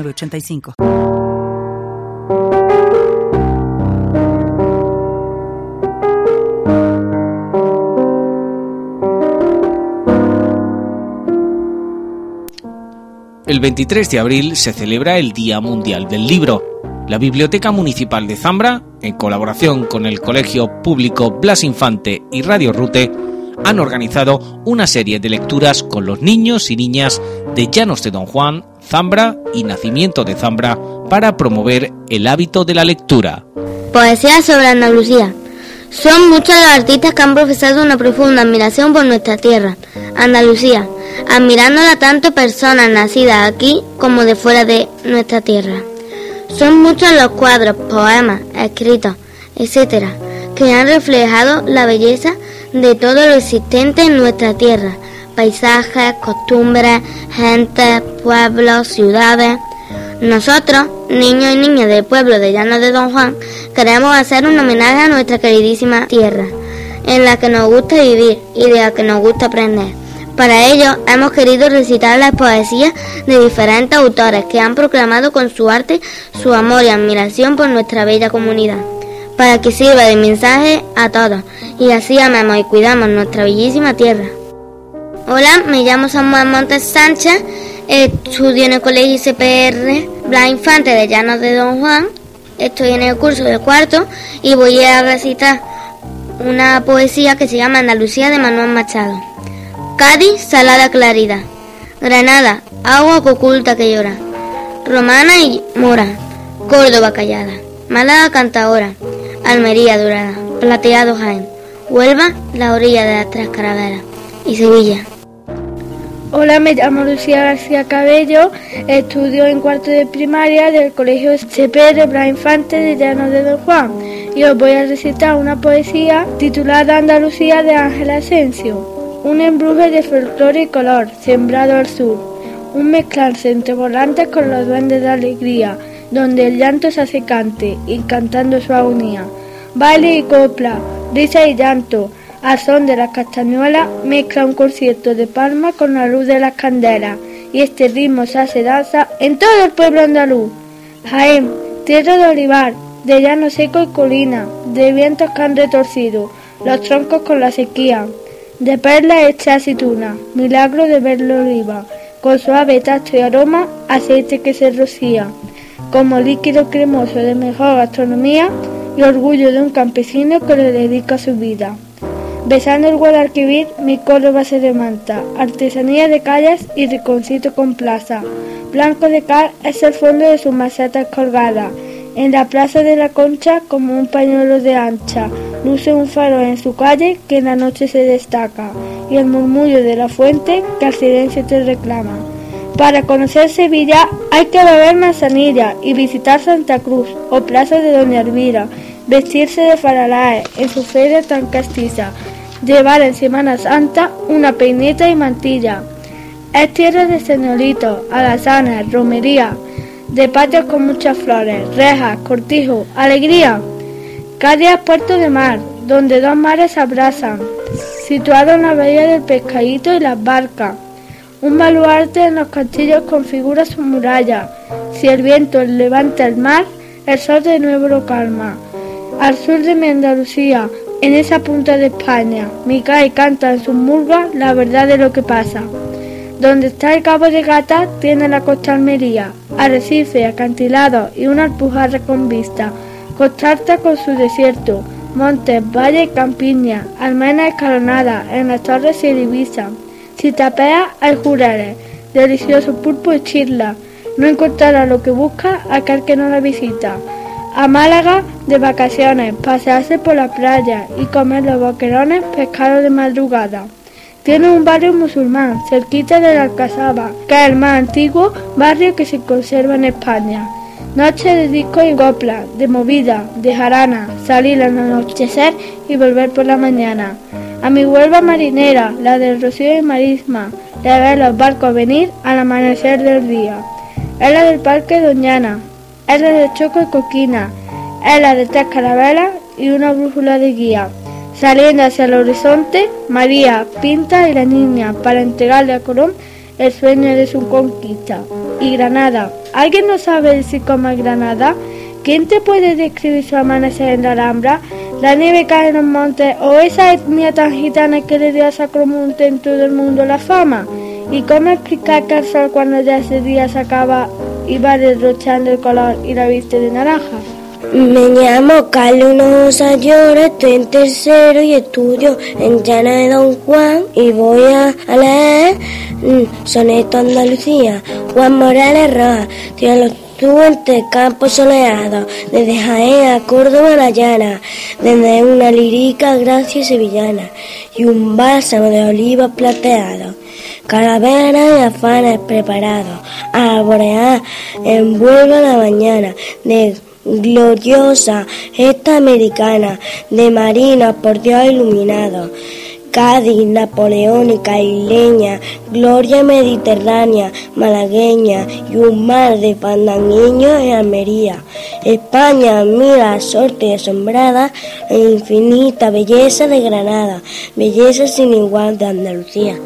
85 El 23 de abril se celebra el Día Mundial del Libro. La Biblioteca Municipal de Zambra, en colaboración con el Colegio Público Blas Infante y Radio Rute, han organizado una serie de lecturas con los niños y niñas de Llanos de Don Juan, Zambra y Nacimiento de Zambra para promover el hábito de la lectura. Poesía sobre Andalucía. Son muchos los artistas que han profesado una profunda admiración por nuestra tierra, Andalucía, admirándola tanto personas nacidas aquí como de fuera de nuestra tierra. Son muchos los cuadros, poemas, escritos, etcétera, que han reflejado la belleza de todo lo existente en nuestra tierra, paisajes, costumbres, gente, pueblos, ciudades. Nosotros, niños y niñas del pueblo de Llano de Don Juan, queremos hacer un homenaje a nuestra queridísima tierra, en la que nos gusta vivir y de la que nos gusta aprender. Para ello, hemos querido recitar las poesías de diferentes autores que han proclamado con su arte su amor y admiración por nuestra bella comunidad para que sirva de mensaje a todos y así amemos y cuidamos nuestra bellísima tierra. Hola, me llamo Samuel Montes Sánchez, estudio en el Colegio CPR Blas Infante de Llanos de Don Juan, estoy en el curso de cuarto y voy a recitar una poesía que se llama Andalucía de Manuel Machado. Cádiz, salada claridad. Granada, agua oculta que llora. Romana y mora. Córdoba callada. Málaga canta ahora. Almería Dorada, Plateado Jaén, Huelva, la orilla de las tres carabelas y Sevilla. Hola, me llamo Lucía García Cabello, estudio en cuarto de primaria del Colegio CP de Blas Infante de Llanos de Don Juan y os voy a recitar una poesía titulada Andalucía de Ángela Asensio. Un embruje de folclore y color, sembrado al sur, un mezclarse entre volantes con los duendes de alegría, donde el llanto se hace cante, y su agonía. Baile y copla, risa y llanto, al son de las castañuelas mezcla un concierto de palmas con la luz de las candelas, y este ritmo se hace danza en todo el pueblo andaluz. Jaén, tierra de olivar, de llano seco y colina, de vientos que han retorcido, los troncos con la sequía, de perlas hecha aceituna, milagro de verlo oliva, con suave tacto y aroma, aceite que se rocía como líquido cremoso de mejor gastronomía y orgullo de un campesino que le dedica su vida. Besando el Guadalquivir, mi córdoba se demanta, artesanía de calles y riconcito con plaza. Blanco de cal es el fondo de sus macetas colgadas. En la plaza de la Concha, como un pañuelo de ancha, luce un faro en su calle que en la noche se destaca, y el murmullo de la fuente que al silencio te reclama. Para conocer Sevilla hay que beber manzanilla y visitar Santa Cruz o Plaza de Doña Elvira, vestirse de faralae en su feria tan castiza, llevar en Semana Santa una peineta y mantilla. Es tierra de señoritos, alazanes, romería, de patios con muchas flores, rejas, cortijos, alegría. Cádiz es puerto de mar, donde dos mares se abrazan, situado en la bahía del pescadito y las barcas. Un baluarte en los castillos configura su muralla. Si el viento levanta el mar, el sol de nuevo lo calma. Al sur de mi Andalucía, en esa punta de España, Micay canta en sus murgas la verdad de lo que pasa. Donde está el cabo de Gata tiene la costa Almería, arrecife, acantilado y una alpujarra con vista. Costarta con su desierto, montes, valles y campiñas, almenas escalonadas, en las torres se divisan. Si tapeas hay jureles, delicioso pulpo y chirla. No encontrará lo que busca aquel que no la visita. A Málaga de vacaciones, pasearse por la playa y comer los boquerones pescados de madrugada. Tiene un barrio musulmán, cerquita de la Alcazaba, que es el más antiguo barrio que se conserva en España. Noche de disco y copla, de movida, de jarana, salir al anochecer y volver por la mañana. A mi Huelva marinera, la del Rocío y Marisma, de ver los barcos venir al amanecer del día. Es la del Parque Doñana, es la de Choco y Coquina, es la de tres carabelas y una brújula de guía. Saliendo hacia el horizonte, María, Pinta y la niña para entregarle a Colón el sueño de su conquista. Y Granada. ¿Alguien no sabe decir cómo Granada? ¿Quién te puede describir su amanecer en la Alhambra? La nieve cae en los montes o esa etnia tan gitana que le dio a Sacromonte en todo el mundo la fama. ¿Y cómo explicar que el sol cuando ya ese día se acaba va derrochando el color y la viste de naranja? Me llamo Carlos Sayora, estoy en tercero y estudio en Llana de Don Juan y voy a, leer mm, Soneto Andalucía, Juan Morales Rojas, los entre campos soleados, desde Jaén a Córdoba la llana, desde una lírica gracia sevillana y un bálsamo de olivos plateados, calaveras y afanes preparados, a borear envuelva la mañana de gloriosa esta americana, de marina por Dios iluminado. Cádiz, napoleónica, isleña, gloria mediterránea, malagueña y un mar de fandangueños en Almería. España mira sorte asombrada e infinita belleza de Granada, belleza sin igual de Andalucía.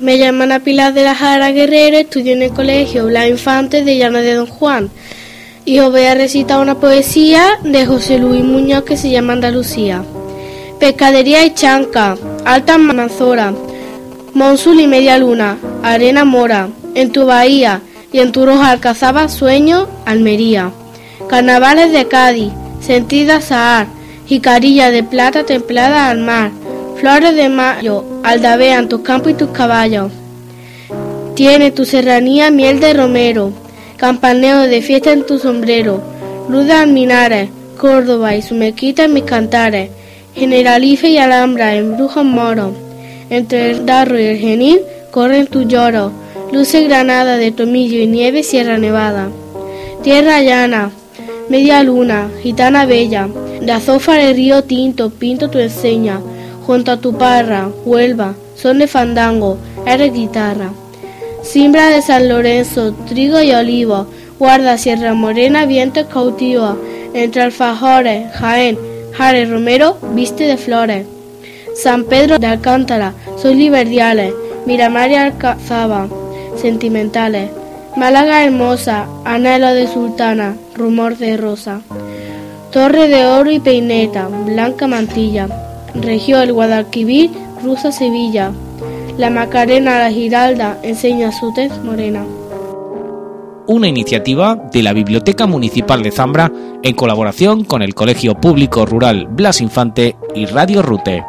Me llaman a Pilar de la Jara Guerrero, estudio en el colegio La Infante de Llana de Don Juan y os voy a recitar una poesía de José Luis Muñoz que se llama Andalucía. Pescadería y chanca, alta manzora, monsul y media luna, arena mora, en tu bahía y en tu roja alcazaba sueño, Almería. Carnavales de Cádiz, sentida Sahar, jicarilla de plata templada al mar, flores de mayo, aldabean tus campos y tus caballos. Tiene tu serranía miel de romero, campaneo de fiesta en tu sombrero, luz de alminares, Córdoba y su mezquita en mis cantares, Generalife y Alhambra en brujos moros, entre el darro y el genil corren tu lloro, luce granada de tomillo y nieve Sierra Nevada. Tierra llana, media luna, gitana bella, de azófar el río tinto, pinto tu enseña, junto a tu parra, Huelva, son de fandango, eres guitarra. Simbra de San Lorenzo, trigo y olivo, guarda Sierra Morena, viento cautivo, entre alfajores, Jaén, Jare Romero, viste de flores. San Pedro de Alcántara, soy liberdiales, Miramar y Alcazaba, sentimentales. Málaga hermosa, anhelo de sultana, rumor de rosa. Torre de oro y peineta, blanca mantilla. Regió el Guadalquivir, cruza Sevilla. La Macarena, la Giralda, enseña su tez morena. Una iniciativa de la Biblioteca Municipal de Zambra en colaboración con el Colegio Público Rural Blas Infante y Radio Rute.